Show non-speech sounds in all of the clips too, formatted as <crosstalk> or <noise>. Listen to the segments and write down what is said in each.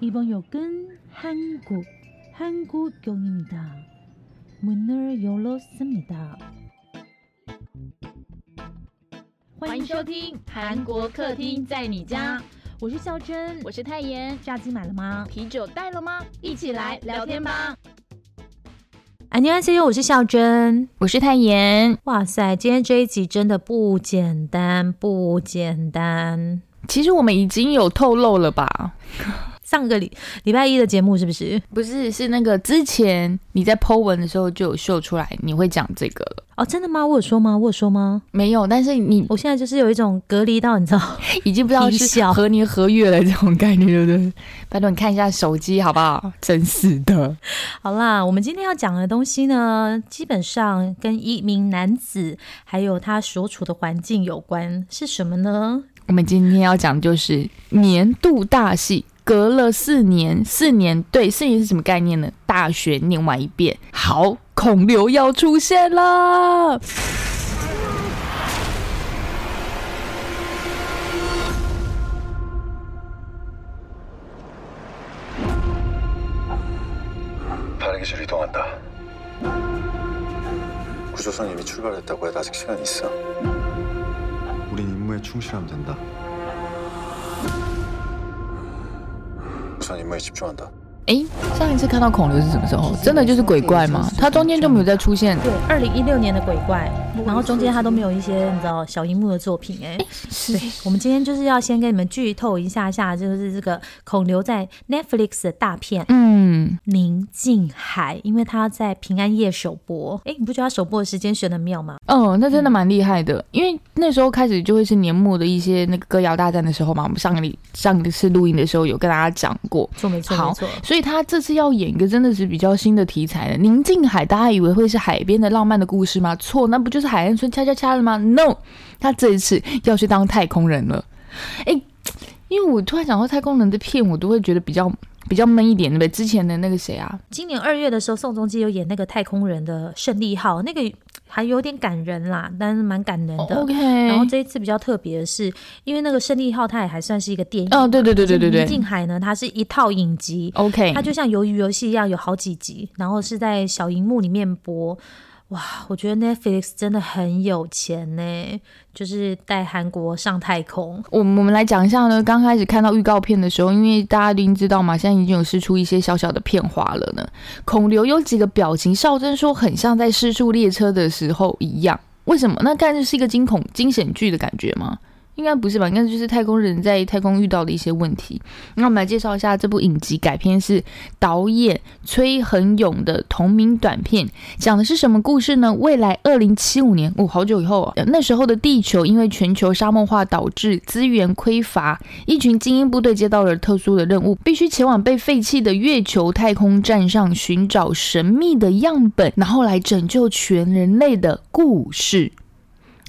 이번 역은 한국, 한국역입니다. 문을 열었습니다. 欢迎收听韩国客厅在你家，我是孝珍，我是泰妍。炸鸡买了吗？啤酒带了吗？一起来聊天吧。 안녕하세요，我是孝珍。我是泰妍。哇塞，今天这一集真的不简单，不简单。其实我们已经有透露了吧？ 上个礼礼拜一的节目是不是？不是，是那个之前你在 Po 文的时候就有秀出来，你会讲这个了。哦，真的吗？我有说吗？我有说吗？没有，但是你我现在就是有一种隔离到，你知道，已经不知道是何年何月了这种概念，对不对？拜托你看一下手机好不好？真是的。好啦，我们今天要讲的东西呢，基本上跟一名男子还有他所处的环境有关，是什么呢？我们今天要讲的就是年度大戏，隔了四年，四年对，四年是什么概念呢？大学念完一遍，好，孔刘要出现了。 발기줄 이동한다. 구조선 이미 출발했다고 해. 아직 시간 있어. 우린 임무에 충실하면 된다. 우선 임무에 집중한다. 诶，上一次看到孔刘是什么时候？真的就是鬼怪吗？他中间就没有再出现。对，二零一六年的鬼怪， 然后中间他都没有一些你知道小荧幕的作品哎、是对，我们今天就是要先跟你们剧透一下下，就是这个孔刘在 Netflix 的大片《嗯，宁静海》，因为他在平安夜首播。哎，你不觉得他首播的时间选的妙吗？哦，那真的蛮厉害的，因为那时候开始就会是年末的一些那个歌谣大战的时候嘛。我们上个礼上一次录音的时候有跟大家讲过，错，没错，好没错。所以他这次要演一个真的是比较新的题材的宁静海，大家以为会是海边的浪漫的故事吗？错，那不就是海岸村恰恰恰了吗？No，他这一次要去当太空人了。诶，因为我突然想到太空人的片，我都会觉得比较比较闷一点，对不对？之前的那个谁啊，今年二月的时候，宋仲基有演那个太空人的胜利号，那个还有点感人啦，但是蛮感人的。OK，然后这一次比较特别的是，因为那个胜利号它也还算是一个电影嘛，哦，对对对对对海呢，它是一套影集，，OK，它就像鱿鱼游戏一样，有好几集，然后是在小荧幕里面播。哇，我觉得 Netflix 真的很有钱呢，就是带韩国上太空。我们我们来讲一下呢，刚开始看到预告片的时候，因为大家一定知道嘛，现在已经有试出一些小小的片花了呢。孔刘有几个表情，少珍说很像在失速列车的时候一样。为什么？那看就是一个惊恐惊险剧的感觉吗？应该不是吧？应该就是太空人在太空遇到的一些问题。那我们来介绍一下这部影集改编是导演崔恒勇的同名短片，讲的是什么故事呢？未来二零七五年，哦，好久以后啊，那时候的地球因为全球沙漠化导致资源匮乏，一群精英部队接到了特殊的任务，必须前往被废弃的月球太空站上寻找神秘的样本，然后来拯救全人类的故事。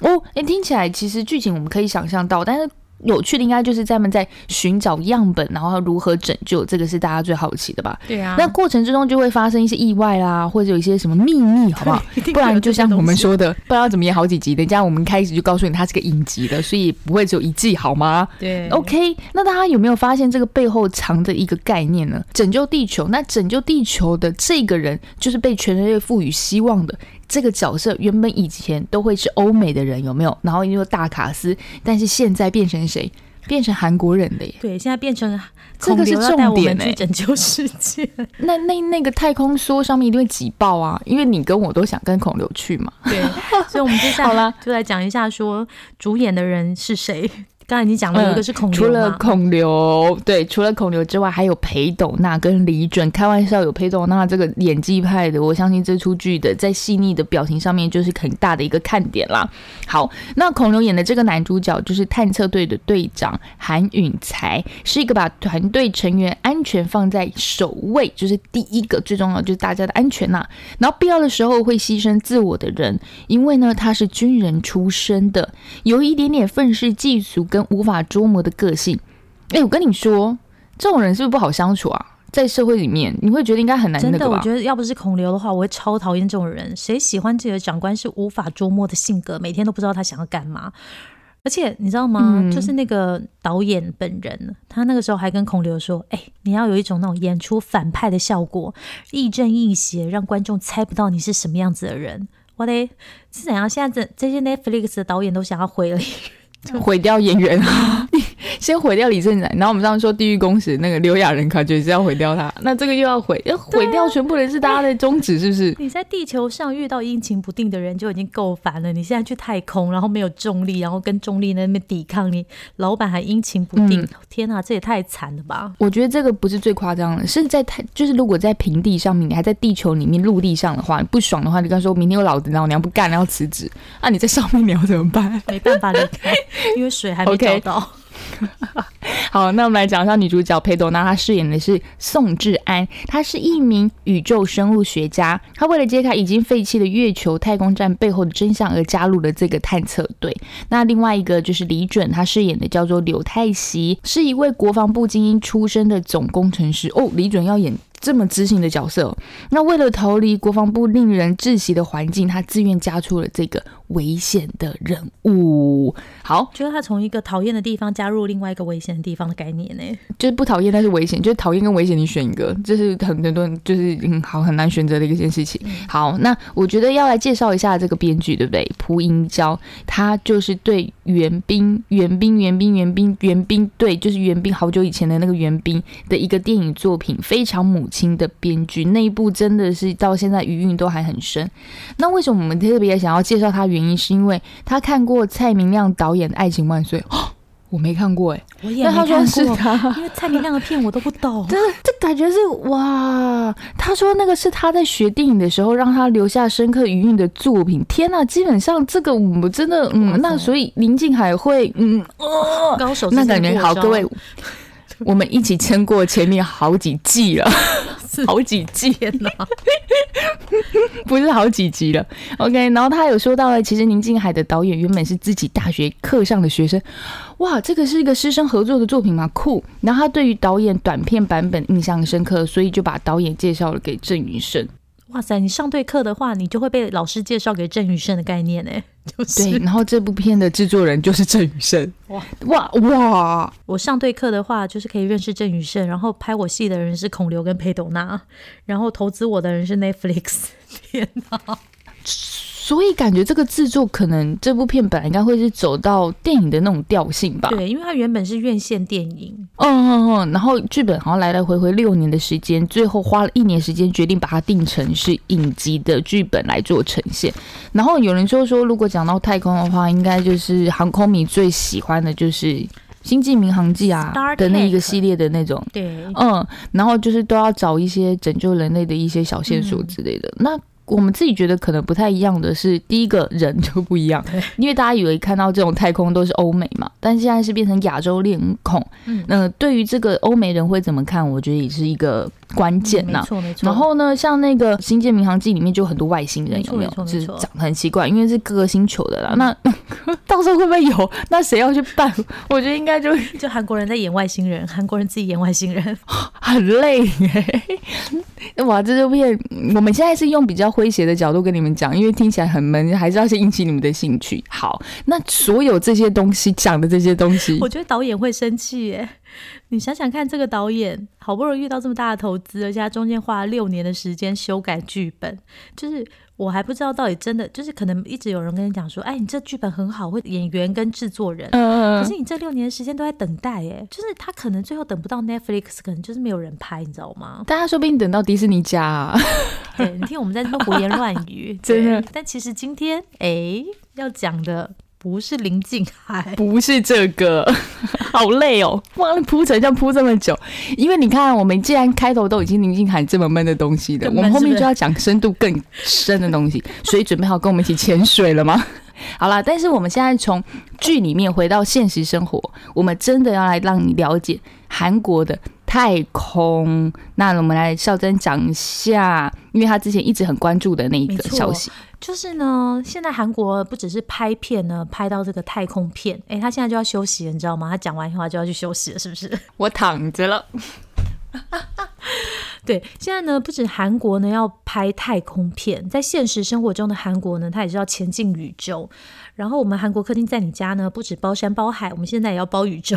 哦，诶，听起来其实剧情我们可以想象到，但是有趣的应该就是他们在寻找样本，然后如何拯救，这个是大家最好奇的吧？对啊那过程之中就会发生一些意外啦，或者有一些什么秘密，好不好？不然就像我们说的，不知道怎么演好几集，等一下我们开始就告诉你它是个影集的，所以不会只有一季，好吗？对 OK，那大家有没有发现这个背后藏着一个概念呢？拯救地球，那拯救地球的这个人，就是被全人类赋予希望的这个角色。原本以前都会是欧美的人，有没有？然后因为大卡斯，但是现在变成谁？变成韩国人的耶。对，现在变成这个是重点去拯救世界。那 <laughs> 那那个太空梭上面一定会挤爆啊，因为你跟我都想跟孔刘去嘛。对，所以我们接下来 <laughs> 就来讲一下说主演的人是谁。刚才已经讲了，一个是孔刘除了孔刘，对，除了孔刘之外，还有裴斗娜跟李准。开玩笑，有裴斗娜这个演技派的，我相信这出剧的在细腻的表情上面就是很大的一个看点啦。好，那孔刘演的这个男主角就是探测队的队长韩允才，是一个把团队成员安全放在首位，就是第一个最重要就是大家的安全呐、然后必要的时候会牺牲自我的人，因为呢他是军人出身的，有一点点愤世嫉俗跟无法捉摸的个性。哎，我跟你说，这种人是不是不好相处啊？在社会里面，你会觉得应该很难真的，吧？我觉得要不是孔刘的话，我会超讨厌这种人。谁喜欢自己的长官是无法捉摸的性格，每天都不知道他想要干嘛？而且你知道吗？嗯就是那个导演本人，他那个时候还跟孔刘说：“哎、你要有一种那种演出反派的效果，亦正亦邪，让观众猜不到你是什么样子的人。”我嘞是怎样？现在这这些 Netflix 的导演都想要毁了毁掉演员。啊，<laughs> 先毁掉李正宰，然后我们上次说《地狱公使》那个刘亚仁，感觉是要毁掉他，那这个又要毁，要毁掉全部人是大家的宗旨，是不是？你在地球上遇到阴晴不定的人就已经够烦了，你现在去太空，然后没有重力，然后跟重力那边抵抗，你老板还阴晴不定，嗯天哪，这也太惨了吧！我觉得这个不是最夸张的，是在太就是如果在平地上面，你还在地球里面陆地上的话，你不爽的话，你跟他说明天我老子老娘不干了，要辞职，啊，你在上面你要怎么办？没办法离开，因为水还没 <laughs> 找到。<laughs> 好，那我们来讲一下女主角裴斗娜，她饰演的是宋智安，她是一名宇宙生物学家。她为了揭开已经废弃的月球太空站背后的真相而加入了这个探测队。那另外一个就是李准，他饰演的叫做柳泰熙，是一位国防部精英出身的总工程师。哦，李准要演。这么知性的角色哦、那为了逃离国防部令人窒息的环境，他自愿加出了这个危险的任务。好，觉得他从一个讨厌的地方加入另外一个危险的地方的概念呢？就是不讨厌，但是危险，就是讨厌跟危险，你选一个，这是很很多人就是嗯好很难选择的一件事情。好，那我觉得要来介绍一下这个编剧，对不对？蒲英娇，他就是对援兵、援兵、援兵、援兵、援兵，对，就是援兵，好久以前的那个援兵的一个电影作品，非常母亲的编剧，那一部真的是到现在余韵都还很深。那为什么我们特别想要介绍他？原因是因为他看过蔡明亮导演的《爱情万岁》哦，<gasps> 我没看过哎、我也但他说没看过，是他。<laughs> 因为蔡明亮的片我都不懂。<laughs> 真的，这感觉是哇！他说那个是他在学电影的时候让他留下深刻余韵的作品。天呐，基本上这个我们真的，嗯，那所以林静海会，嗯，哦，高手那感觉好，各位，我们一起撑过前面好几季了，<laughs> 好几季，呢！<laughs> 不是好几集了。OK，然后他有说到了，其实宁静海的导演原本是自己大学课上的学生，哇，这个是一个师生合作的作品吗？酷。然后他对于导演短片版本印象深刻，所以就把导演介绍了给郑云生。哇塞，你上对课的话，你就会被老师介绍给郑宇盛的概念呢，<laughs> 就是对，然后这部片的制作人就是郑宇盛。<laughs> 哇哇哇！我上对课的话，就是可以认识郑宇盛，然后拍我戏的人是孔刘跟裴斗娜，然后投资我的人是 Netflix。天哪！所以感觉这个制作可能这部片本来应该会是走到电影的那种调性吧。对，因为它原本是院线电影，嗯嗯嗯，然后剧本好像来来回回六年的时间，最后花了一年时间决定把它定成是影集的剧本来做呈现。然后有人就说，如果讲到太空的话，应该就是航空迷最喜欢的就是《星际民航记》啊的那一个系列的那种。对，嗯，然后就是都要找一些拯救人类的一些小线索之类的。那我们自己觉得可能不太一样的是，第一个人就不一样，因为大家以为看到这种太空都是欧美嘛，但现在是变成亚洲脸孔。嗯那对于这个欧美人会怎么看，我觉得也是一个关键呐、没错没错。然后呢，像那个《星舰民航记》里面就有很多外星人，有没有没？错是长得很奇怪，因为是各个星球的啦。那 <laughs> 到时候会不会有？那谁要去办？我觉得应该就 <laughs> 就韩国人在演外星人，韩国人自己演外星人，<laughs> 很累耶。<laughs> 哇，这部片我们现在是用比较诙谐的角度跟你们讲，因为听起来很闷，还是要先引起你们的兴趣。好，那所有这些东西 <laughs> 讲的这些东西我，觉得导演会生气耶。你想想看，这个导演好不容易遇到这么大的投资，而且他中间花了六年的时间修改剧本，就是我还不知道到底真的，就是可能一直有人跟你讲说，哎，你这剧本很好，会演员跟制作人。嗯、可是你这六年的时间都在等待，哎，就是他可能最后等不到 Netflix，可能就是没有人拍，你知道吗？但他说不定等到迪士尼家、啊，<laughs> 对你听我们在那胡言乱语，<laughs> 真的对。但其实今天，哎，要讲的不是林静海，不是这个，<laughs> 好累哦，哇，铺成这样铺这么久，因为你看，我们既然开头都已经林静海这么闷的东西的，我们后面就要讲深度更深的东西，所以准备好跟我们一起潜水了吗？<laughs> 好啦，但是我们现在从剧里面回到现实生活，我们真的要来让你了解韩国的太空。那我们来孝珍讲一下，因为他之前一直很关注的那一个消息。就是呢，现在韩国不只是拍片呢，拍到这个太空片，哎，他现在就要休息了，你知道吗？他讲完话就要去休息了，是不是？我躺着了，<laughs> 对，现在呢，不止韩国呢要拍太空片，在现实生活中的韩国呢，它也是要前进宇宙。然后我们韩国客厅在你家呢，不止包山包海，我们现在也要包宇宙。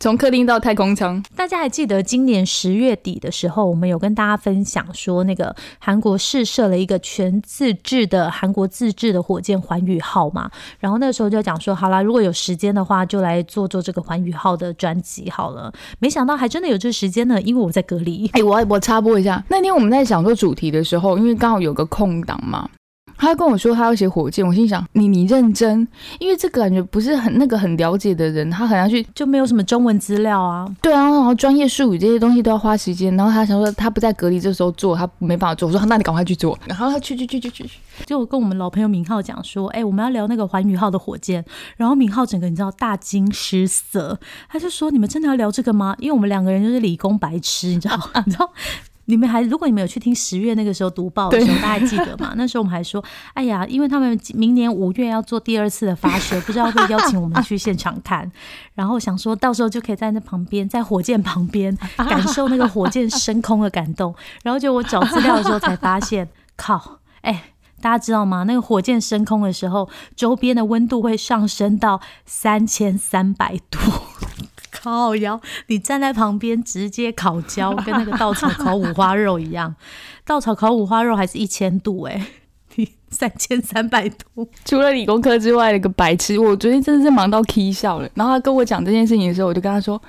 从客厅到太空舱，大家还记得今年十月底的时候，我们有跟大家分享说，那个韩国试射了一个全自制的韩国自制的火箭环宇号嘛？然后那时候就讲说，好啦，如果有时间的话，就来做做这个环宇号的专辑好了。没想到还真的有这时间呢，因为我在隔离。哎、我我插播一下，那天我们在想做主题的时候，因为刚好有个空档嘛。他跟我说他要写火箭，我心想你你认真，因为这个感觉不是很那个很了解的人，他很难去就没有什么中文资料啊。对啊，然后专业术语这些东西都要花时间，然后他想说他不在隔离这时候做，他没办法做，我说那你赶快去做，然后他去去去去去去，就跟我们老朋友明浩讲说，哎、我们要聊那个环宇号的火箭，然后明浩整个你知道大惊失色，他就说你们真的要聊这个吗？因为我们两个人就是理工白痴，你知道，你知道。你们还，如果你们有去听十月那个时候读报的时候，大家记得吗？<laughs> 那时候我们还说，哎呀，因为他们明年五月要做第二次的发射，不知道会邀请我们去现场看，<laughs> 然后想说到时候就可以在那旁边，在火箭旁边 <laughs> 感受那个火箭升空的感动。然后就我找资料的时候才发现，靠，哎、大家知道吗？那个火箭升空的时候，周边的温度会上升到三千三百度。<laughs> 靠腰，你站在旁边直接烤焦，跟那个稻草烤五花肉一样。稻草烤五花肉还是一千度哎、你 <laughs> 三千三百度。除了理工科之外的一个白痴，我昨天真的是忙到 k 笑了。然后他跟我讲这件事情的时候，我就跟他说：“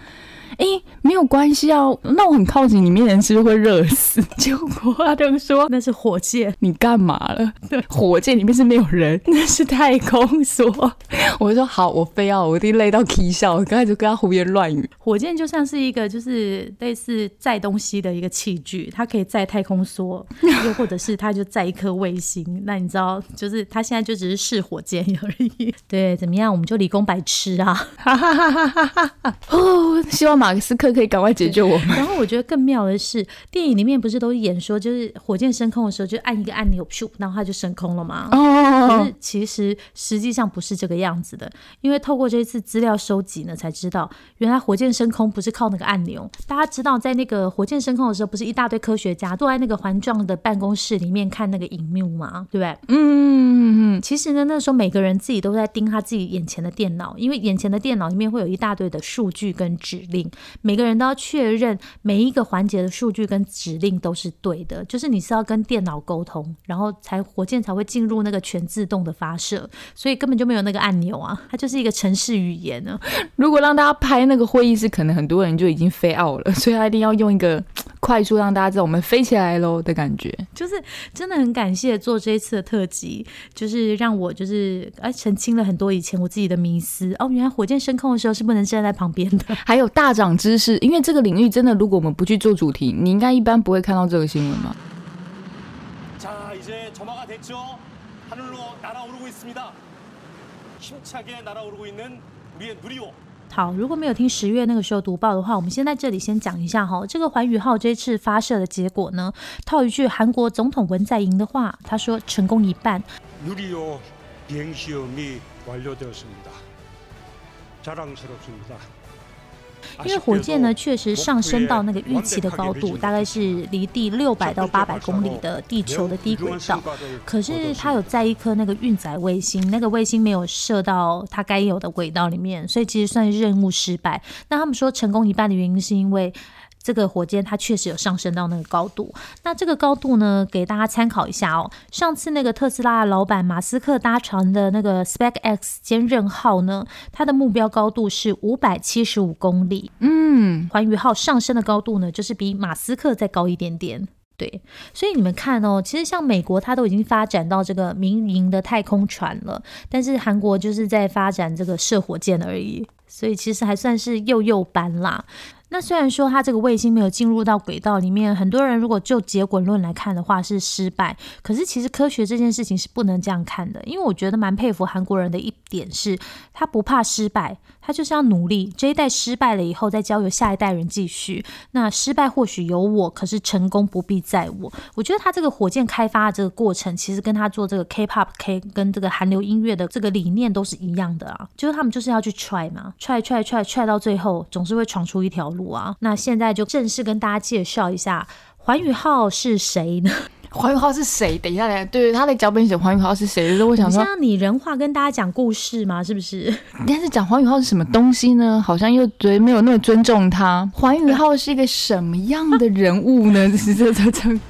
哎、没有关系啊，那我很靠近你面人是不是会热死。<laughs> ”结果他就说那是火箭，：“你干嘛了？对火箭里面是没有人，那是太空梭。<laughs> ”我就说：“好，我非要，我一定累到 k 笑。”我刚才就跟他胡言乱语。火箭就像是一个就是类似载东西的一个器具，它可以载太空梭，<laughs> 又或者是它就载一颗卫星。那你知道，就是它现在就只是试火箭而已。对，怎么样？我们就理工白痴啊。哈哈哈哈哈哈哦，希望马斯克可以赶快解救我们。然后我觉得更妙的是，电影里面不是都演说，就是火箭升空的时候就按一个按钮，咻，然后它就升空了吗？可哦是，其实实际上不是这个样子的，因为透过这一次资料收集呢，才知道原来火箭升空不是靠那个按钮。大家知道，在那个火箭升空的时候，不是一大堆科学家坐在那个环状的办公室里面看那个荧幕吗？对不对？嗯，其实呢，那时候每个人自己都在盯他自己眼前的电脑，因为眼前的电脑里面会有一大堆的数据跟指令，每个人都要确认每一个环节的数据跟指令都是对的，就是你是要跟电脑沟通，然后才火箭才会进入那个全自动的发射，所以根本就没有那个按钮啊，它就是一个程式语言呢。如果让大家拍那个会议室，可能很多人就已经飞奥了，所以他一定要用一个快速让大家知道我们飞起来喽的感觉。就是真的很感谢做这一次的特辑，就是让我就是哎澄清了很多以前我自己的迷思哦，原来火箭升空的时候是不能站在旁边的。<laughs> 还有大涨知识，因为这个领域真的，如果我们不去做主题，你应该一般不会看到这个新闻吧？好如果没有听十月那个时候读报的话我们先在这里先讲一下哈这个环宇号这次发射的结果呢套一句韩国总统文在寅的话他说成功一半。因为火箭呢确实上升到那个预期的高度，大概是离地六百到八百公里的地球的低轨道。可是它有在一颗那个运载卫星，那个卫星没有射到它该有的轨道里面，所以其实算是任务失败。那他们说成功一半的原因是因为。这个火箭它确实有上升到那个高度，那这个高度呢，给大家参考一下哦。上次那个特斯拉的老板马斯克搭乘的那个 SpaceX 坚韧号呢，它的目标高度是五百七十五公里，嗯，环宇号上升的高度呢，就是比马斯克再高一点点。对，所以你们看哦，其实像美国，它都已经发展到这个民营的太空船了，但是韩国就是在发展这个射火箭而已，所以其实还算是幼幼班啦。那虽然说它这个卫星没有进入到轨道里面，很多人如果就结果论来看的话是失败，可是其实科学这件事情是不能这样看的，因为我觉得蛮佩服韩国人的一点是，他不怕失败，他就是要努力。这一代失败了以后，再交由下一代人继续。那失败或许有我，可是成功不必在我。我觉得他这个火箭开发的这个过程，其实跟他做这个 K-pop K 跟这个韩流音乐的这个理念都是一样的啊，就是他们就是要去 try 嘛，try try try try 到最后，总是会闯出一条路啊。那现在就正式跟大家介绍一下环宇号是谁呢？黄宇浩是谁？等一下，等一下，对，他的脚本写黄宇浩是谁我想说你现，在拟人化跟大家讲故事吗，是不是？<laughs> 但是讲黄宇浩是什么东西呢？好像又觉得没有那么尊重他。黄宇浩是一个什么样的人物呢？这这这这。<laughs>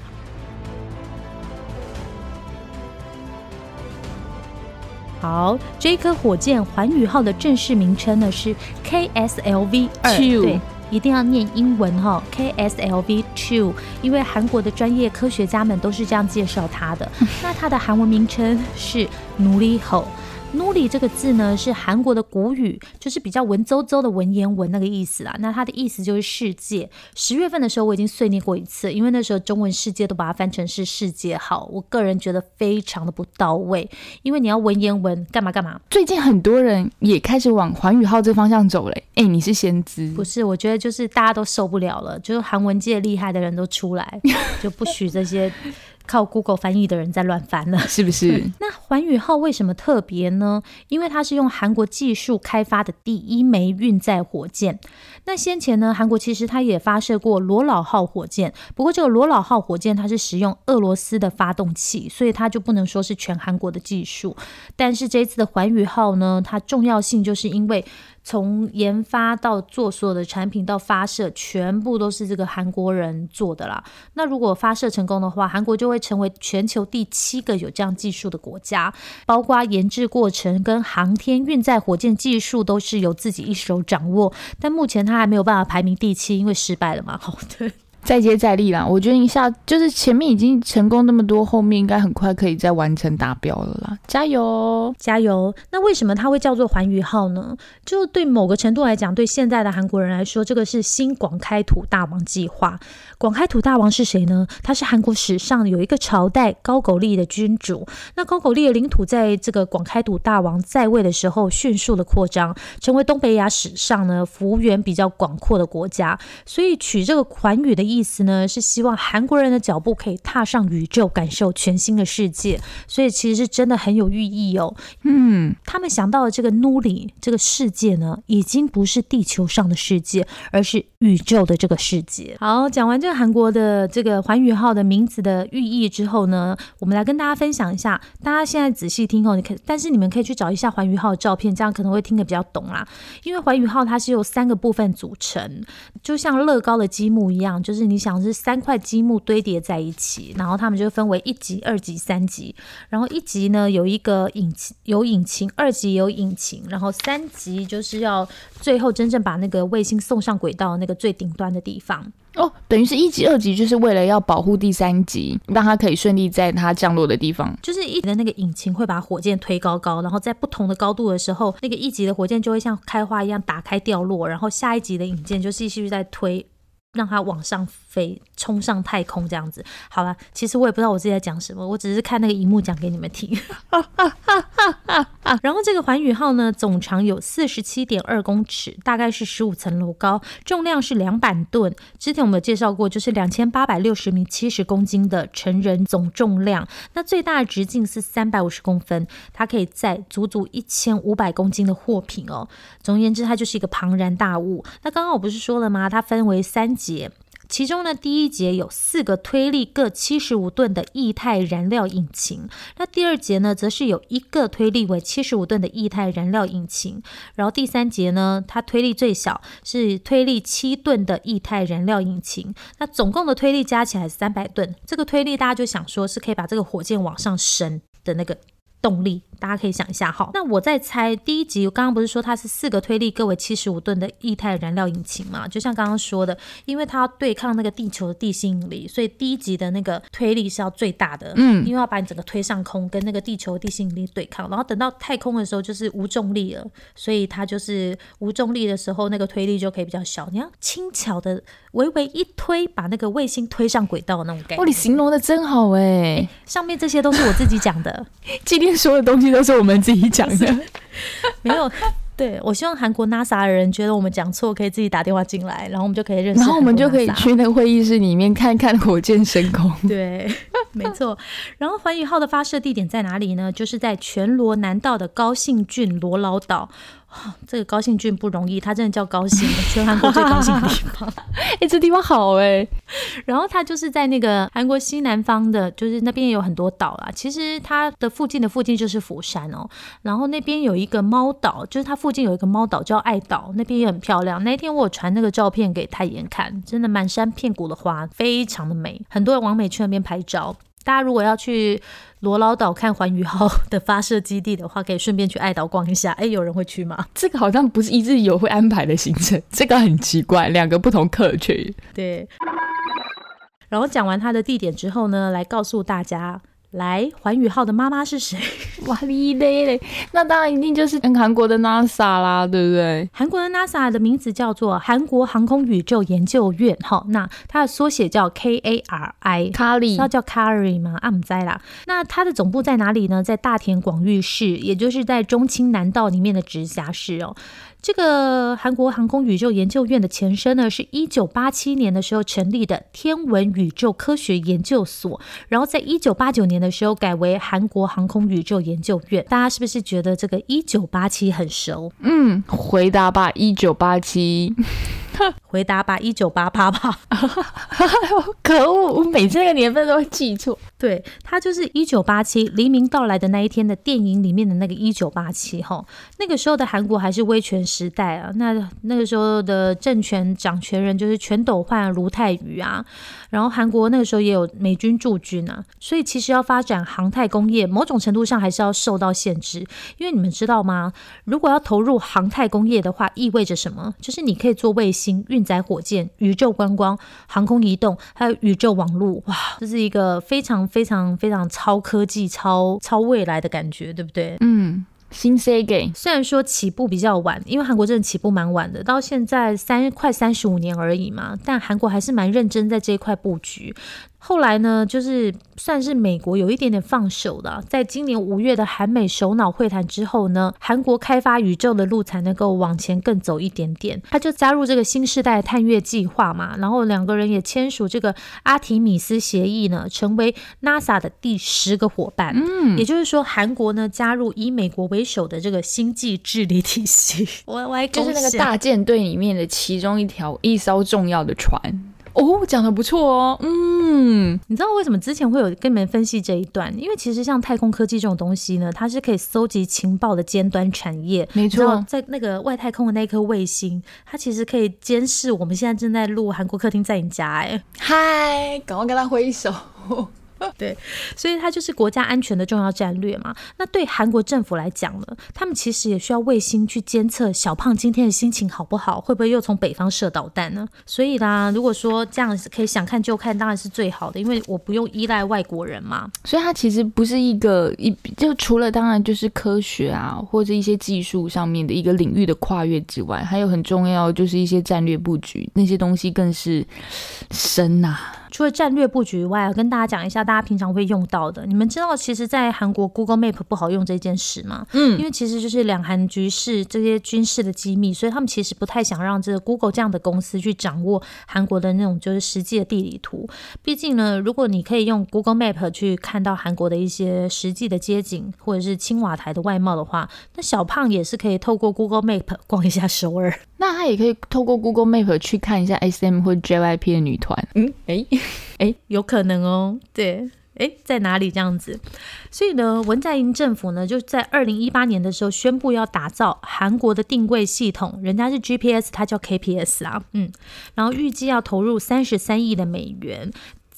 好，这颗火箭环宇号的正式名称呢是 KSLV 二对，一定要念英文哈，KSLV Two，因为韩国的专业科学家们都是这样介绍它的。<laughs> 那它的韩文名称是努力吼。努里这个字呢是韩国的古语，就是比较文绉绉的文言文那个意思啦。那它的意思就是世界。十月份的时候我已经碎念过一次，因为那时候中文世界都把它翻成是世界号，我个人觉得非常的不到位。因为你要文言文干嘛干嘛？最近很多人也开始往环宇号这方向走嘞。哎、你是先知不是，我觉得就是大家都受不了了，就是韩文界厉害的人都出来，<laughs> 就不许这些靠 Google 翻译的人在乱翻了。<laughs> 是不是？那环宇号为什么特别呢？因为它是用韩国技术开发的第一枚运载火箭。那先前呢，韩国其实它也发射过罗老号火箭，不过这个罗老号火箭它是使用俄罗斯的发动器，所以它就不能说是全韩国的技术。但是这次的环宇号呢，它重要性就是因为从研发到做所有的产品到发射，全部都是这个韩国人做的啦。那如果发射成功的话，韩国就会成为全球第七个有这样技术的国家，包括研制过程跟航天运载火箭技术都是由自己一手掌握。但目前他还没有办法排名第七，因为失败了嘛。好 <laughs> 对，再接再厉啦！我觉得一下就是前面已经成功那么多，后面应该很快可以再完成达标了啦，加油！加油！那为什么它会叫做环宇号呢？就对某个程度来讲，对现在的韩国人来说，这个是新广开土大王计划。广开土大王是谁呢？他是韩国史上有一个朝代高句丽的君主。那高句丽的领土在这个广开土大王在位的时候迅速的扩张，成为东北亚史上呢幅员比较广阔的国家。所以取这个款语的意思呢，是希望韩国人的脚步可以踏上宇宙，感受全新的世界。所以其实是真的很有寓意哦。嗯，他们想到的这个努里这个世界呢，已经不是地球上的世界，而是宇宙的这个世界。好，讲完这韩国的这个环宇号的名字的寓意之后呢，我们来跟大家分享一下。大家现在仔细听哦，你可但是你们可以去找一下环宇号的照片，这样可能会听得比较懂啦。因为环宇号它是由三个部分组成，就像乐高的积木一样，就是你想是三块积木堆叠在一起，然后它们就分为一级、二级、三级。然后一级呢有一个引擎，有引擎；二级有引擎，然后三级就是要最后真正把那个卫星送上轨道那个最顶端的地方。哦，等于是一级、二级，就是为了要保护第三级，让它可以顺利在它降落的地方。就是一级的那个引擎会把火箭推高高，然后在不同的高度的时候，那个一级的火箭就会像开花一样打开掉落，然后下一级的引箭就继续在推。让它往上飞，冲上太空这样子。好了，其实我也不知道我自己在讲什么，我只是看那个荧幕讲给你们听。<laughs> 然后这个环宇号呢，总长有四十七点二公尺，大概是十五层楼高，重量是两百吨。之前我们有介绍过，就是两千八百六十名七十公斤的成人总重量。那最大的直径是三百五十公分，它可以载足足一千五百公斤的货品哦。总而言之，它就是一个庞然大物。那刚刚我不是说了吗？它分为三节。其中呢，第一节有四个推力各七十五吨的液态燃料引擎，那第二节呢，则是有一个推力为七十五吨的液态燃料引擎，然后第三节呢，它推力最小，是推力七吨的液态燃料引擎，那总共的推力加起来是三百吨，这个推力大家就想说是可以把这个火箭往上升的那个。动力，大家可以想一下哈。那我在猜第一集，我刚刚不是说它是四个推力各为七十五吨的液态燃料引擎嘛？就像刚刚说的，因为它要对抗那个地球的地心引力，所以第一集的那个推力是要最大的，嗯因为要把你整个推上空，跟那个地球的地心引力对抗。然后等到太空的时候就是无重力了，所以它就是无重力的时候，那个推力就可以比较小。你要轻巧的微微一推，把那个卫星推上轨道的那种感觉。哦，你形容的真好哎！上面这些都是我自己讲的。<laughs> 今天说的东西都是我们自己讲的。<laughs> 没有，对我希望韩国 NASA 的人觉得我们讲错，可以自己打电话进来，然后我们就可以认识然后我们就可以去那个会议室里面看看火箭升空。<laughs> 对，没错。然后环宇号的发射地点在哪里呢？就是在全罗南道的高兴郡罗老岛。这个高兴郡不容易，它真的叫高兴，全韩国最高兴的地方。<laughs> 哎、这地方好哎、<laughs> 然后它就是在那个韩国西南方的，就是那边有很多岛啦。其实它的附近的附近就是釜山哦。然后那边有一个猫岛，就是它附近有一个猫岛叫爱岛，那边也很漂亮。那一天我有传那个照片给泰妍看，真的满山遍谷的花，非常的美。很多人往美去那边拍照。大家如果要去罗老岛看环宇号的发射基地的话，可以顺便去爱岛逛一下。哎，有人会去吗？这个好像不是一日游会安排的行程，这个很奇怪，两个不同客群。对。然后讲完它的地点之后呢，来告诉大家，来环宇号的妈妈是谁？<laughs> 哇哩嘞嘞，那当然一定就是跟韩国的 NASA 啦，对不对？韩国的 NASA 的名字叫做韩国航空宇宙研究院，哈，那它的缩写叫 KARI。卡里知道叫 Kari 吗？啊，唔知啦。那它的总部在哪里呢？在大田广域市，也就是在中青南道里面的直辖市哦。这个韩国航空宇宙研究院的前身呢，是一九八七年的时候成立的天文宇宙科学研究所，然后在一九八九年的时候改为韩国航空宇宙研究院。大家是不是觉得这个一九八七很熟？嗯，回答吧，一九八七。<laughs> 回答吧，一九八八吧。<laughs> 可恶，我每次那个年份都会记错。对，它就是一九八七黎明到来的那一天的电影里面的那个一九八七哈。那个时候的韩国还是威权时代啊，那那个时候的政权掌权人就是全斗焕、卢泰愚啊。然后韩国那个时候也有美军驻军啊，所以其实要发展航太工业，某种程度上还是要受到限制。因为你们知道吗？如果要投入航太工业的话，意味着什么？就是你可以做卫星、运载火箭、宇宙观光、航空移动，还有宇宙网络。哇，这是一个非常非常非常超科技、超超未来的感觉，对不对？嗯，新 C 给虽然说起步比较晚，因为韩国真的起步蛮晚的，到现在三快三十五年而已嘛，但韩国还是蛮认真在这一块布局。后来呢，就是算是美国有一点点放手了。在今年五月的韩美首脑会谈之后呢，韩国开发宇宙的路才能够往前更走一点点。他就加入这个新时代探月计划嘛，然后两个人也签署这个阿提米斯协议呢，成为 NASA 的第十个伙伴。嗯，也就是说，韩国呢加入以美国为首的这个星际治理体系。<laughs> 我我还就是那个大舰队里面的其中一条一艘重要的船。哦，讲的不错哦，嗯，你知道为什么之前会有跟你们分析这一段？因为其实像太空科技这种东西呢，它是可以搜集情报的尖端产业。没错，在那个外太空的那颗卫星，它其实可以监视我们现在正在录韩国客厅在你家，哎，嗨，赶快跟他挥手。<laughs> 对所以它就是国家安全的重要战略嘛。那对韩国政府来讲呢，他们其实也需要卫星去监测小胖今天的心情好不好，会不会又从北方射导弹呢？所以啦，如果说这样子可以想看就看，当然是最好的，因为我不用依赖外国人嘛。所以它其实不是一个一，就除了当然就是科学啊，或者一些技术上面的一个领域的跨越之外，还有很重要就是一些战略布局，那些东西更是深呐、除了战略布局以外，要跟大家讲一下大家平常会用到的。你们知道，其实，在韩国 Google Map 不好用这件事吗？嗯因为其实就是两韩局势这些军事的机密，所以他们其实不太想让这个 Google 这样的公司去掌握韩国的那种就是实际的地理图。毕竟呢，如果你可以用 Google Map 去看到韩国的一些实际的街景或者是青瓦台的外貌的话，那小胖也是可以透过 Google Map 逛一下首尔。那他也可以透过 Google Map 去看一下 SM 或 JYP 的女团。嗯，哎、<laughs> 有可能哦，对。诶，在哪里这样子？所以呢，文在寅政府呢，就在二零一八年的时候宣布要打造韩国的定位系统，人家是 GPS，它叫 KPS 啊，嗯，然后预计要投入三十三亿的美元。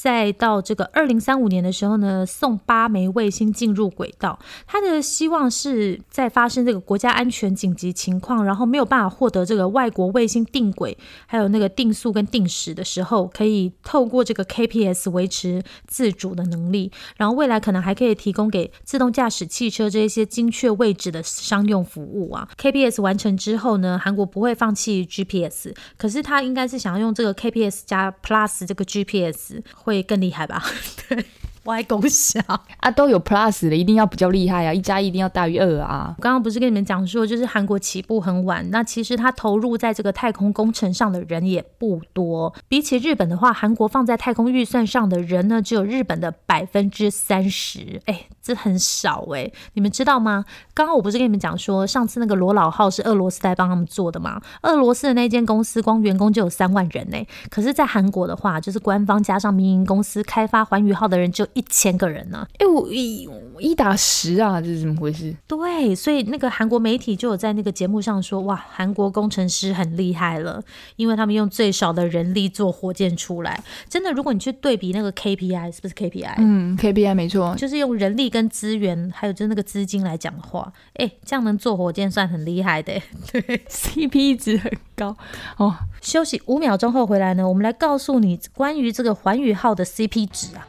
再到这个二零三五年的时候呢，送八枚卫星进入轨道。他的希望是在发生这个国家安全紧急情况，然后没有办法获得这个外国卫星定轨，还有那个定速跟定时的时候，可以透过这个 KPS 维持自主的能力。然后未来可能还可以提供给自动驾驶汽车这一些精确位置的商用服务啊。KPS 完成之后呢，韩国不会放弃 GPS，可是他应该是想要用这个 KPS 加 Plus 这个 GPS 会会更厉害吧？<laughs> 对。外公小。啊，都有 plus 的，一定要比较厉害啊，一加一定要大于二啊。我刚刚不是跟你们讲说，就是韩国起步很晚，那其实他投入在这个太空工程上的人也不多。比起日本的话，韩国放在太空预算上的人呢，只有日本的百分之三十，哎，这很少哎、你们知道吗？刚刚我不是跟你们讲说，上次那个罗老号是俄罗斯在帮他们做的吗？俄罗斯的那间公司光员工就有三万人呢、可是，在韩国的话，就是官方加上民营公司开发环宇号的人就一千个人呢、哎、我一一打十啊，这是怎么回事？对，所以那个韩国媒体就有在那个节目上说，哇，韩国工程师很厉害了，因为他们用最少的人力做火箭出来。真的，如果你去对比那个 KPI，是不是 KPI？、嗯，KPI 没错，就是用人力跟资源，还有就是那个资金来讲的话，哎，这样能做火箭算很厉害的。<laughs> 对，CP 值很高哦。<laughs> 休息五秒钟后回来呢，我们来告诉你关于这个环宇号的 CP 值啊。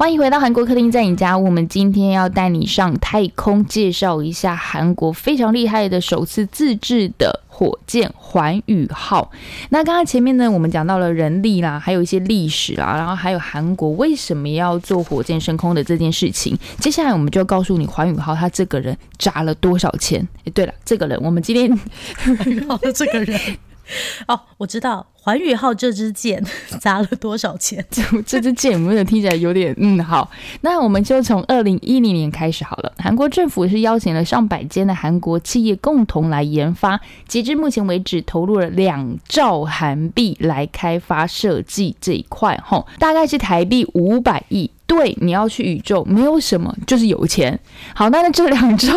欢迎回到韩国客厅在你家，我们今天要带你上太空，介绍一下韩国非常厉害的首次自制的火箭环宇号。那刚刚前面呢，我们讲到了人力啦，还有一些历史啦，然后还有韩国为什么要做火箭升空的这件事情。接下来我们就要告诉你环宇号他这个人砸了多少钱。诶，<laughs> <laughs> 对了，这个人我们今天这个人。<laughs> 哦，我知道环宇号这支箭 <laughs> 砸了多少钱。这 <laughs> 这支箭有没有听起来有点嗯好？那我们就从二零一零年开始好了。韩国政府是邀请了上百间的韩国企业共同来研发，截至目前为止投入了两兆韩币来开发设计这一块，吼，大概是台币五百亿。对，你要去宇宙，没有什么，就是有钱。好，那那这两兆，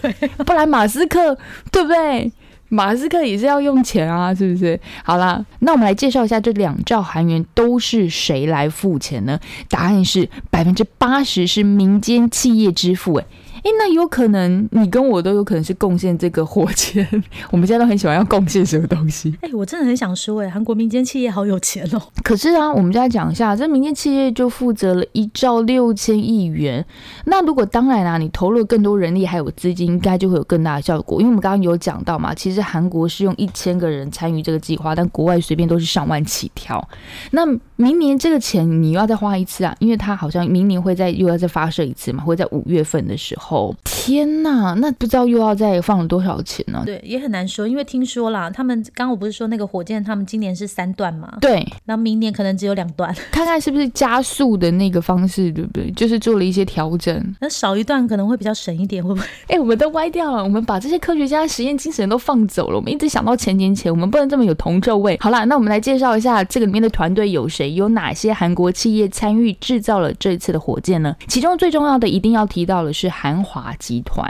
对，不然马斯克对不对？马斯克也是要用钱啊，是不是？好啦，那我们来介绍一下这两兆韩元都是谁来付钱呢？答案是百分之八十是民间企业支付、欸。诶，那有可能你跟我都有可能是贡献这个火箭。我们现在都很喜欢要贡献什么东西。哎、我真的很想说、哎，韩国民间企业好有钱哦。可是啊，我们就要讲一下，这民间企业就负责了一兆六千亿元。那如果当然啊，你投入更多人力还有资金，应该就会有更大的效果。因为我们刚刚有讲到嘛，其实韩国是用一千个人参与这个计划，但国外随便都是上万起跳。那明年这个钱你又要再花一次啊，因为它好像明年会再又要再发射一次嘛，会在五月份的时候。hole. 天呐，那不知道又要再放了多少钱呢？对，也很难说，因为听说啦，他们刚刚我不是说那个火箭，他们今年是三段嘛，对，那明年可能只有两段，看看是不是加速的那个方式，对不对？就是做了一些调整。那少一段可能会比较省一点，会不会？哎、我们都歪掉了，我们把这些科学家实验精神都放走了，我们一直想到钱钱钱，我们不能这么有铜臭味。好啦，那我们来介绍一下这个里面的团队有谁，有哪些韩国企业参与制造了这次的火箭呢？其中最重要的一定要提到的是韩华集集团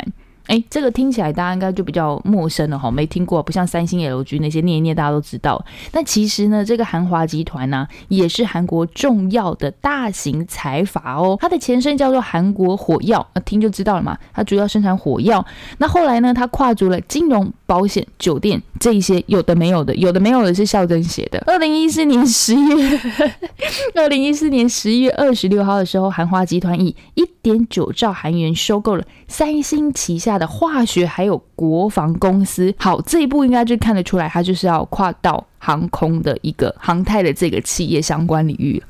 哎，这个听起来大家应该就比较陌生了哈，没听过，不像三星、LG 那些念一念大家都知道。但其实呢，这个韩华集团呢、也是韩国重要的大型财阀哦。它的前身叫做韩国火药，那听就知道了嘛。它主要生产火药。那后来呢，它跨足了金融、保险、酒店这一些有的没有的，有的没有的是孝真写的。二零一四年十一月，<laughs> 二零一四年十一月二十六号的时候，韩华集团以一点九兆韩元收购了三星旗下的的化学还有国防公司。好，这一步应该就看得出来，它就是要跨到航空的一个航太的这个企业相关领域。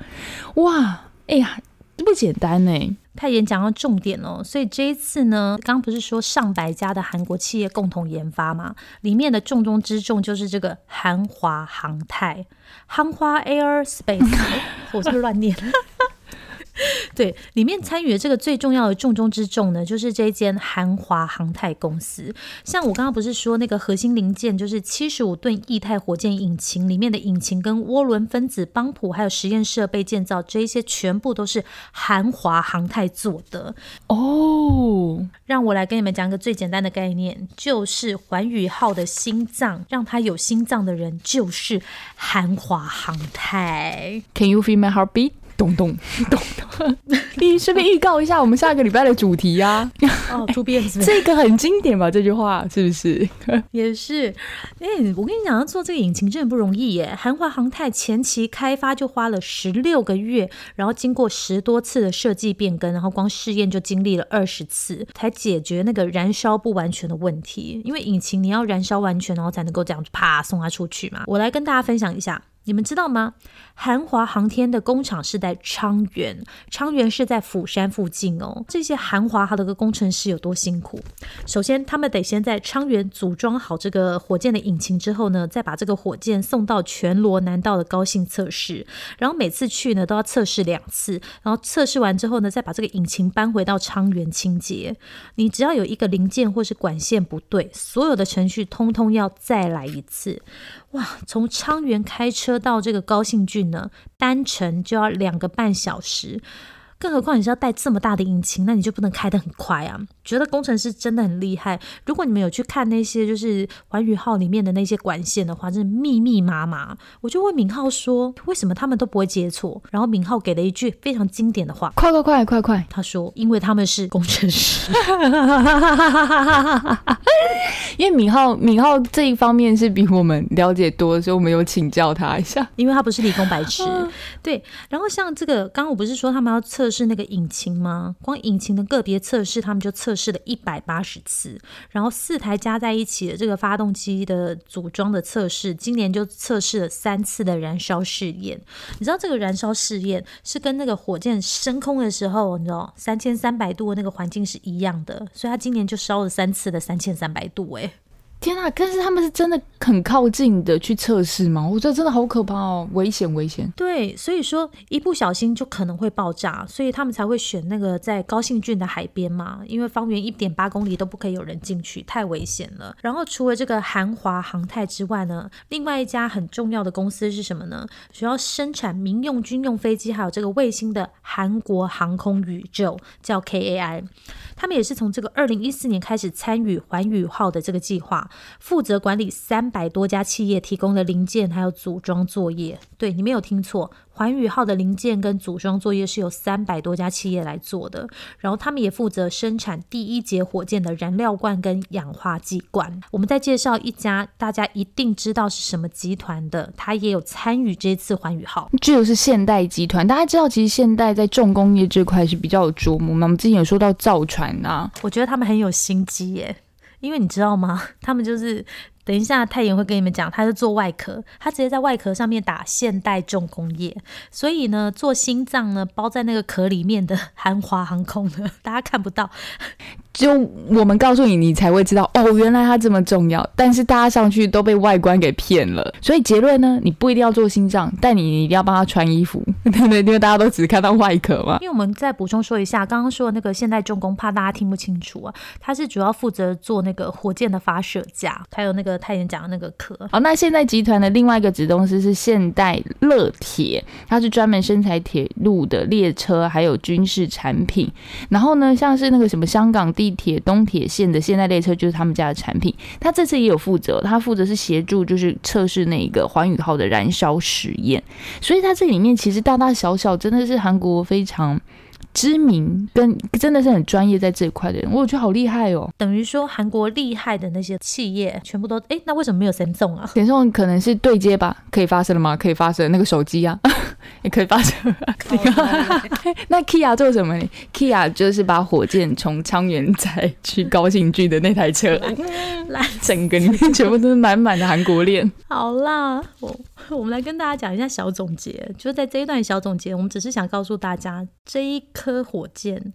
哇，哎呀，这不简单呢。太妍讲到重点哦，所以这一次呢，刚刚不是说上百家的韩国企业共同研发嘛？里面的重中之重就是这个韩华航太，韩华 Aerospace，诶 <laughs> 我是不是乱念？<laughs> 对，里面参与的这个最重要的重中之重呢，就是这间韩华航太公司。像我刚刚不是说那个核心零件，就是七十五吨液态火箭引擎里面的引擎跟涡轮分子帮浦，还有实验设备建造，这一些全部都是韩华航太做的。哦，让我来跟你们讲一个最简单的概念，就是环宇号的心脏，让它有心脏的人就是韩华航太。Can you feel my heartbeat？咚咚咚 <laughs> 咚。你顺便预告一下我们下个礼拜的主题呀、<laughs> 哦，突变是这个很经典吧？这句话是不是？<laughs> 也是，哎、我跟你讲，要做这个引擎真的不容易耶。韩华航太前期开发就花了十六个月，然后经过十多次的设计变更，然后光试验就经历了二十次，才解决那个燃烧不完全的问题。因为引擎你要燃烧完全，然后才能够这样啪送它出去嘛。我来跟大家分享一下。你们知道吗？韩华航天的工厂是在昌原，昌原是在釜山附近哦。这些韩华它的个工程师有多辛苦？首先，他们得先在昌原组装好这个火箭的引擎之后呢，再把这个火箭送到全罗南道的高性测试。然后每次去呢都要测试两次，然后测试完之后呢，再把这个引擎搬回到昌原清洁。你只要有一个零件或是管线不对，所有的程序通通要再来一次。哇，从昌原开车到这个高兴单程就要两个半小时。更何况你是要带这么大的引擎，那你就不能开得很快啊！觉得工程师真的很厉害。如果你们有去看那些就是环宇号里面的那些管线的话，真的密密麻麻。我就问敏浩说，为什么他们都不会接错？然后敏浩给了一句非常经典的话，快快快快快！他说：“因为他们是工程师。<laughs> 因为敏浩敏浩这一方面是比我们了解多，所以我们有请教他一下。因为他不是理工白痴。对，然后像这个，刚刚我不是说他们要测试那个引擎吗？光引擎的个别测试，他们就测试了一百八十次，然后四台加在一起的这个发动机的组装的测试，今年就测试了三次的燃烧试验。你知道这个燃烧试验是跟那个火箭升空的时候，你知道三千三百度的那个环境是一样的，所以他今年就烧了三次的三千三百度、欸，天啊！但是他们是真的很靠近的去测试吗？我觉得真的好可怕哦，危险危险！对，所以说一不小心就可能会爆炸，所以他们才会选那个在高兴郡的海边嘛，因为方圆一点八公里都不可以有人进去，太危险了。然后除了这个韩华航太之外呢，另外一家很重要的公司是什么呢？主要生产民用军用飞机还有这个卫星的韩国航空宇宙，叫 KAI。他们也是从这个二零一四年开始参与环宇号的这个计划，负责管理三百多家企业提供的零件还有组装作业。对你没有听错，环宇号的零件跟组装作业是由三百多家企业来做的。然后他们也负责生产第一节火箭的燃料罐跟氧化剂罐。我们再介绍一家大家一定知道是什么集团的，他也有参与这次环宇号。这就是现代集团，大家知道，其实现代在重工业这块是比较有琢磨嘛。我们之前有说到造船啊，我觉得他们很有心机耶，因为你知道吗？<laughs> 他们就是等一下太妍会跟你们讲，他是做外壳，他直接在外壳上面打现代重工业，所以呢，做心脏呢包在那个壳里面的韩华航空呢，大家看不到，就我们告诉你，你才会知道哦，原来它这么重要。但是大家上去都被外观给骗了，所以结论呢，你不一定要做心脏，但你一定要帮他穿衣服，<laughs> 对不对？因为大家都只看到外壳嘛。因为我们再补充说一下，刚刚说的那个现代重工，怕大家听不清楚啊，它是主要负责做那个火箭的发射架，还有那个太妍讲的那个壳。好，那现代集团的另外一个子公司是现代乐铁，它是专门生产铁路的列车还有军事产品。然后呢，像是那个什么香港地铁东铁线的现代列车就是他们家的产品。他这次也有负责，他负责是协助就是测试那个环宇号的燃烧实验。所以它这里面其实大大小小真的是韩国非常。知名跟真的是很专业在这一块的人，我觉得好厉害哦。等于说韩国厉害的那些企业全部都哎，那为什么没有神送啊？神送可能是对接吧，可以发射了吗？可以发射那个手机啊，也可以发射。<laughs> <laughs> 那 Kia 做什么呢？Kia 就是把火箭从昌原载去高兴郡的那台车，<laughs> 烂整个里面全部都是满满的韩国恋。好啦，我我们来跟大家讲一下小总结，就是在这一段小总结，我们只是想告诉大家，这一颗火箭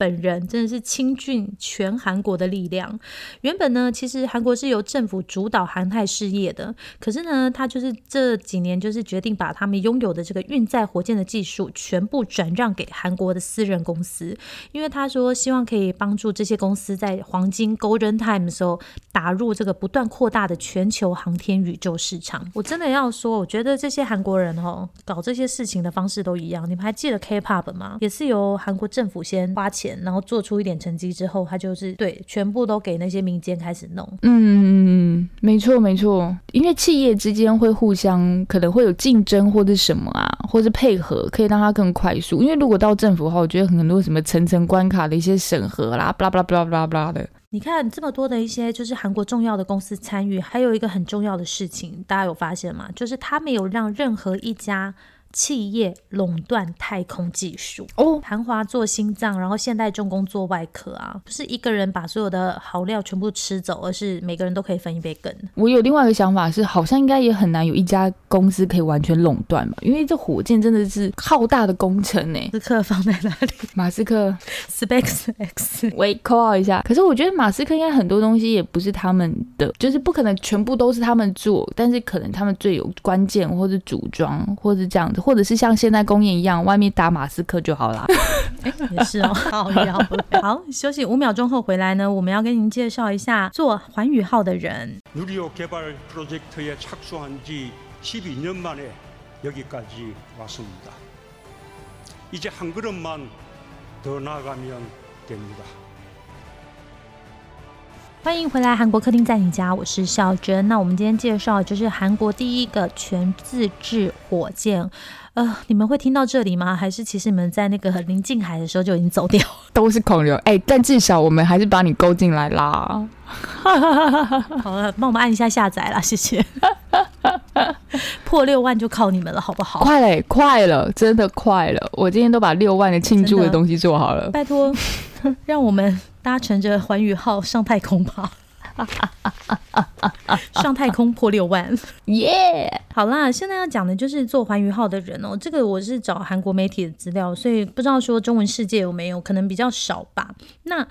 本人真的是倾尽全韩国的力量。原本呢，其实韩国是由政府主导韩泰事业的，可是呢，他就是这几年就是决定把他们拥有的这个运载火箭的技术全部转让给韩国的私人公司，因为他说希望可以帮助这些公司在黄金 Golden Time 的时候打入这个不断扩大的全球航天宇宙市场。我真的要说，我觉得这些韩国人哦，搞这些事情的方式都一样。你们还记得 K-pop 吗？也是由韩国政府先花钱。钱，然后做出一点成绩之后，他就是对全部都给那些民间开始弄。嗯，没错没错，因为企业之间会互相可能会有竞争或者什么啊，或者配合，可以让它更快速。因为如果到政府的话，我觉得很多什么层层关卡的一些审核啦，巴拉巴拉巴拉巴拉巴拉的。你看这么多的一些就是韩国重要的公司参与，还有一个很重要的事情，大家有发现吗？就是他没有让任何一家。企业垄断太空技术哦，韩华做心脏，然后现代重工做外科啊，不是一个人把所有的好料全部吃走，而是每个人都可以分一杯羹。我有另外一个想法是，好像应该也很难有一家公司可以完全垄断嘛，因为这火箭真的是浩大的工程呢。马斯克放在哪里？<laughs> 马斯克，Space X，喂，call 一下。可是我觉得马斯克应该很多东西也不是他们的，就是不可能全部都是他们做，但是可能他们最有关键或是组装或是这样的。或者是像现在公演一样，外面打马斯克就好了。<laughs> 也是哦，<laughs> 好，好，休息五秒钟后回来呢，我们要跟您介绍一下做环宇号的人。欢迎回来，韩国客厅在你家，我是小珍。那我们今天介绍就是韩国第一个全自制火箭。呃，你们会听到这里吗？还是其实你们在那个临近海的时候就已经走掉？<laughs> 都是恐流哎，但至少我们还是把你勾进来啦。<laughs> 好了，帮我们按一下下载啦，谢谢。<laughs> <laughs> 破六万就靠你们了，好不好？快嘞，快了，真的快了！我今天都把六万的庆祝的东西做好了，<laughs> 拜托，让我们。搭乘着环宇号上太空吧！<laughs> 上太空破六万，耶！好啦，现在要讲的就是做环宇号的人哦。这个我是找韩国媒体的资料，所以不知道说中文世界有没有，可能比较少吧。那。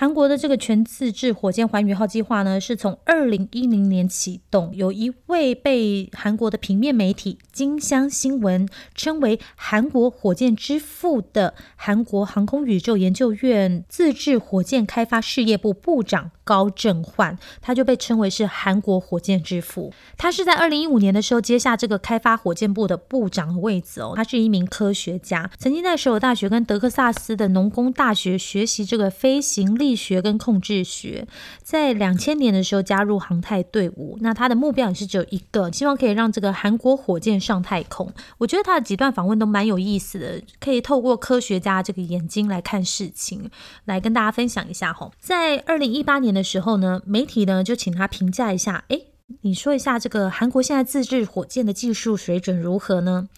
韩国的这个全自制火箭环宇号计划呢，是从二零一零年启动。有一位被韩国的平面媒体金乡新闻称为“韩国火箭之父”的韩国航空宇宙研究院自制火箭开发事业部部长高正焕，他就被称为是韩国火箭之父。他是在二零一五年的时候接下这个开发火箭部的部长的位子哦。他是一名科学家，曾经在首尔大学跟德克萨斯的农工大学学习这个飞行力。力学跟控制学，在两千年的时候加入航太队伍。那他的目标也是只有一个，希望可以让这个韩国火箭上太空。我觉得他的几段访问都蛮有意思的，可以透过科学家这个眼睛来看事情，来跟大家分享一下吼。在二零一八年的时候呢，媒体呢就请他评价一下，哎。你说一下这个韩国现在自制火箭的技术水准如何呢？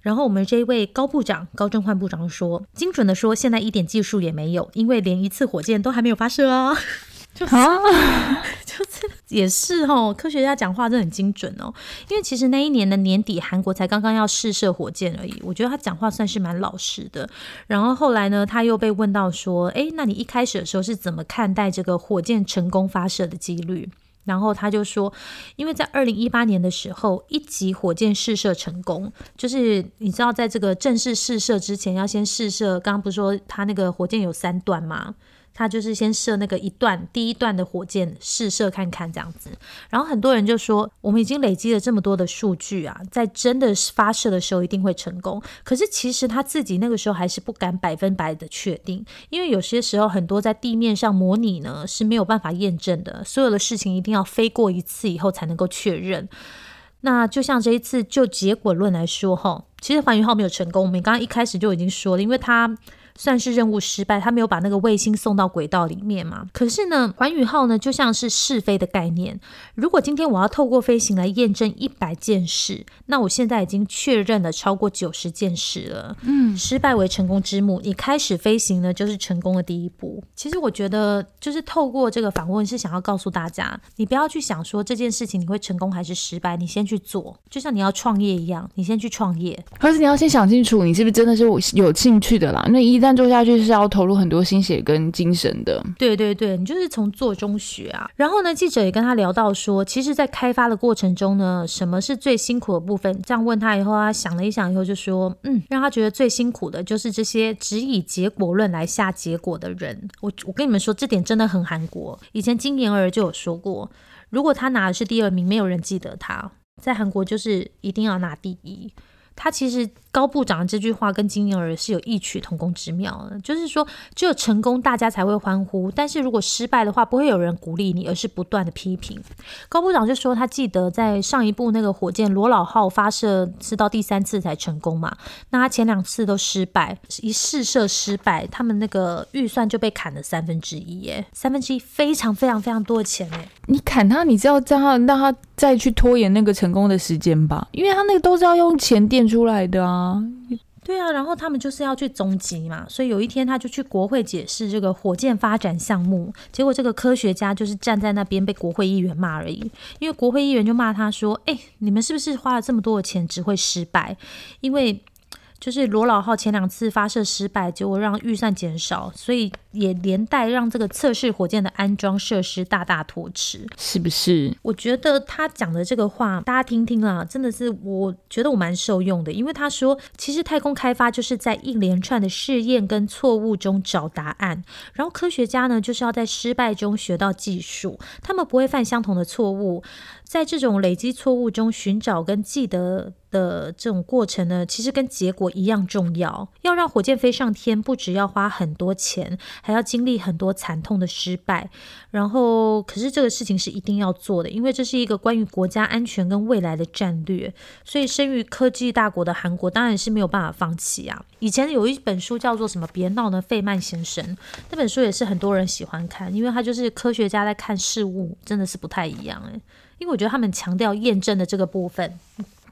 然后我们这一位高部长高正焕部长说，精准的说，现在一点技术也没有，因为连一次火箭都还没有发射啊。<laughs> 就啊，<laughs> 就是也是哦，科学家讲话真的很精准哦。因为其实那一年的年底，韩国才刚刚要试射火箭而已。我觉得他讲话算是蛮老实的。然后后来呢，他又被问到说，哎，那你一开始的时候是怎么看待这个火箭成功发射的几率？然后他就说，因为在二零一八年的时候，一级火箭试射成功，就是你知道，在这个正式试射之前，要先试射。刚刚不是说他那个火箭有三段吗？他就是先射那个一段第一段的火箭试射看看这样子，然后很多人就说我们已经累积了这么多的数据啊，在真的发射的时候一定会成功。可是其实他自己那个时候还是不敢百分百的确定，因为有些时候很多在地面上模拟呢是没有办法验证的，所有的事情一定要飞过一次以后才能够确认。那就像这一次就结果论来说哈，其实环宇号没有成功，我们刚刚一开始就已经说了，因为它。算是任务失败，他没有把那个卫星送到轨道里面嘛？可是呢，环宇号呢就像是试飞的概念。如果今天我要透过飞行来验证一百件事，那我现在已经确认了超过九十件事了。嗯，失败为成功之母，你开始飞行呢就是成功的第一步。其实我觉得，就是透过这个访问是想要告诉大家，你不要去想说这件事情你会成功还是失败，你先去做，就像你要创业一样，你先去创业。可是你要先想清楚，你是不是真的是有兴趣的啦？那一旦做下去是要投入很多心血跟精神的。对对对，你就是从做中学啊。然后呢，记者也跟他聊到说，其实，在开发的过程中呢，什么是最辛苦的部分？这样问他以后，他想了一想以后就说，嗯，让他觉得最辛苦的就是这些只以结果论来下结果的人。我我跟你们说，这点真的很韩国。以前金妍儿就有说过，如果他拿的是第二名，没有人记得他。在韩国就是一定要拿第一。他其实高部长这句话跟金英儿是有异曲同工之妙的，就是说只有成功大家才会欢呼，但是如果失败的话，不会有人鼓励你，而是不断的批评。高部长就说他记得在上一部那个火箭罗老号发射是到第三次才成功嘛，那他前两次都失败，一试射失败，他们那个预算就被砍了三分之一，耶，三分之一非常非常非常多的钱哎。你砍他，你是要让他让他再去拖延那个成功的时间吧？因为他那个都是要用钱垫出来的啊。对啊，然后他们就是要去终极嘛，所以有一天他就去国会解释这个火箭发展项目，结果这个科学家就是站在那边被国会议员骂而已，因为国会议员就骂他说：“哎，你们是不是花了这么多的钱只会失败？因为。”就是罗老号前两次发射失败，结果让预算减少，所以也连带让这个测试火箭的安装设施大大拖迟，是不是？我觉得他讲的这个话，大家听听啊，真的是我觉得我蛮受用的，因为他说，其实太空开发就是在一连串的试验跟错误中找答案，然后科学家呢就是要在失败中学到技术，他们不会犯相同的错误。在这种累积错误中寻找跟记得的这种过程呢，其实跟结果一样重要。要让火箭飞上天，不只要花很多钱，还要经历很多惨痛的失败。然后，可是这个事情是一定要做的，因为这是一个关于国家安全跟未来的战略。所以，生于科技大国的韩国当然是没有办法放弃啊。以前有一本书叫做什么？别闹呢，费曼先生那本书也是很多人喜欢看，因为他就是科学家在看事物，真的是不太一样诶。因为我觉得他们强调验证的这个部分，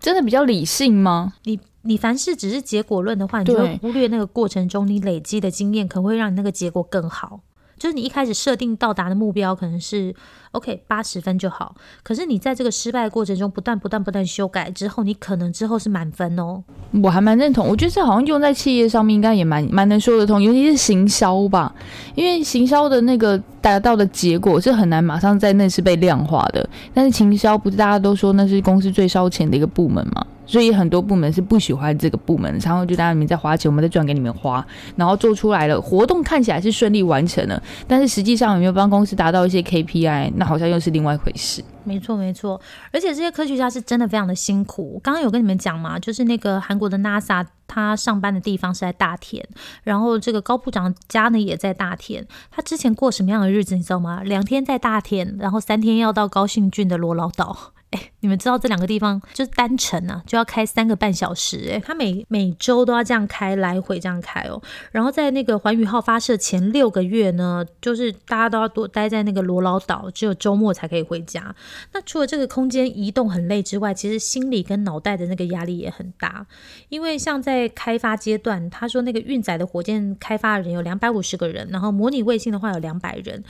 真的比较理性吗？你你凡事只是结果论的话，你就会忽略那个过程中你累积的经验，可能会让你那个结果更好。就是你一开始设定到达的目标可能是 OK 八十分就好，可是你在这个失败过程中不断不断不断修改之后，你可能之后是满分哦。我还蛮认同，我觉得这好像用在企业上面应该也蛮蛮能说得通，尤其是行销吧，因为行销的那个达到的结果是很难马上在那是被量化的，但是行销不是大家都说那是公司最烧钱的一个部门吗？所以很多部门是不喜欢这个部门，然后就大家你们在花钱，我们再赚给你们花，然后做出来了活动看起来是顺利完成了，但是实际上有没有帮公司达到一些 KPI，那好像又是另外一回事。没错没错，而且这些科学家是真的非常的辛苦。刚刚有跟你们讲嘛，就是那个韩国的 NASA，他上班的地方是在大田，然后这个高部长家呢也在大田。他之前过什么样的日子，你知道吗？两天在大田，然后三天要到高兴郡的罗老岛。哎，你们知道这两个地方就是单程啊，就要开三个半小时。哎，他每每周都要这样开，来回这样开哦。然后在那个环宇号发射前六个月呢，就是大家都要多待在那个罗老岛，只有周末才可以回家。那除了这个空间移动很累之外，其实心理跟脑袋的那个压力也很大。因为像在开发阶段，他说那个运载的火箭开发的人有两百五十个人，然后模拟卫星的话有两百人。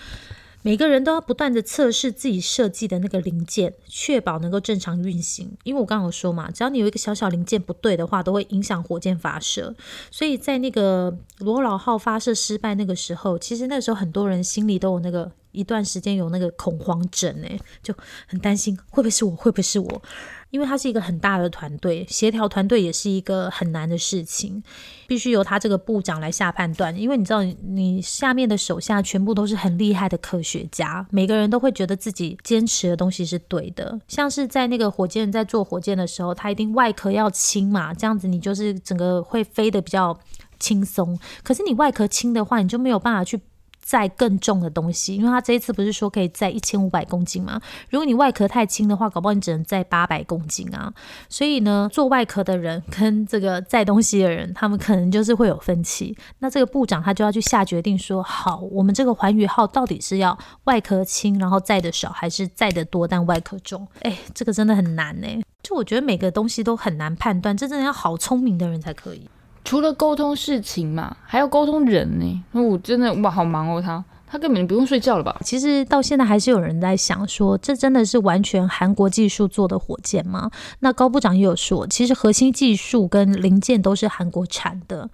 每个人都要不断的测试自己设计的那个零件，确保能够正常运行。因为我刚刚有说嘛，只要你有一个小小零件不对的话，都会影响火箭发射。所以在那个罗老号发射失败那个时候，其实那时候很多人心里都有那个一段时间有那个恐慌症，诶，就很担心会不会是我，会不会是我。因为他是一个很大的团队，协调团队也是一个很难的事情，必须由他这个部长来下判断。因为你知道，你下面的手下全部都是很厉害的科学家，每个人都会觉得自己坚持的东西是对的。像是在那个火箭在做火箭的时候，他一定外壳要轻嘛，这样子你就是整个会飞得比较轻松。可是你外壳轻的话，你就没有办法去。载更重的东西，因为它这一次不是说可以载一千五百公斤吗？如果你外壳太轻的话，搞不好你只能载八百公斤啊。所以呢，做外壳的人跟这个载东西的人，他们可能就是会有分歧。那这个部长他就要去下决定，说好，我们这个环宇号到底是要外壳轻，然后载的少，还是载的多但外壳重？哎，这个真的很难呢。就我觉得每个东西都很难判断，这真的要好聪明的人才可以。除了沟通事情嘛，还要沟通人呢。那我真的哇，好忙哦，他他根本不用睡觉了吧？其实到现在还是有人在想说，这真的是完全韩国技术做的火箭吗？那高部长也有说，其实核心技术跟零件都是韩国产的。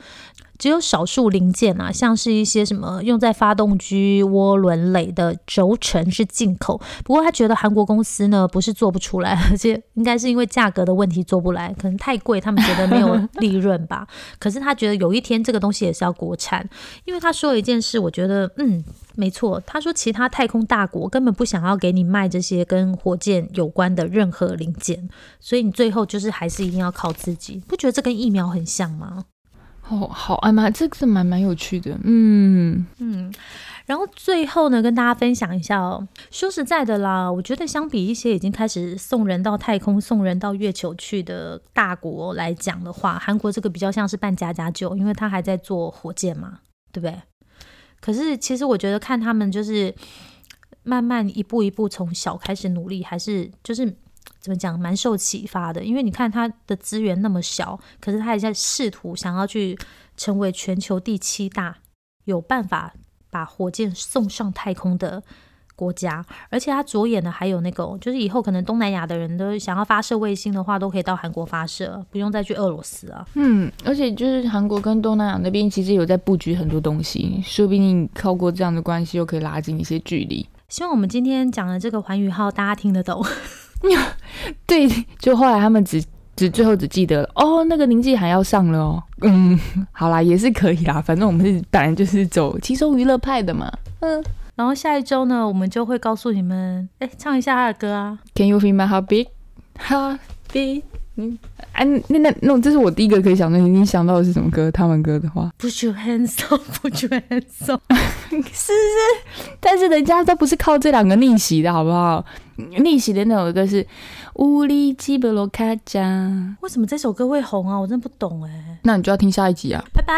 只有少数零件啊，像是一些什么用在发动机涡轮垒的轴承是进口。不过他觉得韩国公司呢不是做不出来，而且应该是因为价格的问题做不来，可能太贵，他们觉得没有利润吧。<laughs> 可是他觉得有一天这个东西也是要国产，因为他说了一件事，我觉得嗯没错，他说其他太空大国根本不想要给你卖这些跟火箭有关的任何零件，所以你最后就是还是一定要靠自己。不觉得这跟疫苗很像吗？哦，好，哎妈，这个蛮蛮有趣的，嗯嗯。然后最后呢，跟大家分享一下哦。说实在的啦，我觉得相比一些已经开始送人到太空、送人到月球去的大国来讲的话，韩国这个比较像是半家家酒，因为他还在做火箭嘛，对不对？可是其实我觉得看他们就是慢慢一步一步从小开始努力，还是就是怎么讲，蛮受启发的。因为你看他的资源那么小，可是他也在试图想要去成为全球第七大，有办法。把火箭送上太空的国家，而且他着眼的还有那个，就是以后可能东南亚的人都想要发射卫星的话，都可以到韩国发射，不用再去俄罗斯啊。嗯，而且就是韩国跟东南亚那边其实有在布局很多东西，说不定靠过这样的关系又可以拉近一些距离。希望我们今天讲的这个环宇号大家听得懂。对，就后来他们只。只最后只记得哦，那个宁纪还要上了哦。嗯，好啦，也是可以啦，反正我们是本来就是走轻松娱乐派的嘛。嗯，然后下一周呢，我们就会告诉你们，哎，唱一下他的歌啊。Can you feel my heartbeat? Heartbeat. 嗯，哎，那那那，这是我第一个可以想到，你想到的是什么歌？他们歌的话，Put your hands up, Put your hands up，是是，但是人家都不是靠这两个逆袭的，好不好？逆袭的那首歌是乌里基布罗卡加，为什么这首歌会红啊？我真的不懂哎。那你就要听下一集啊！拜拜。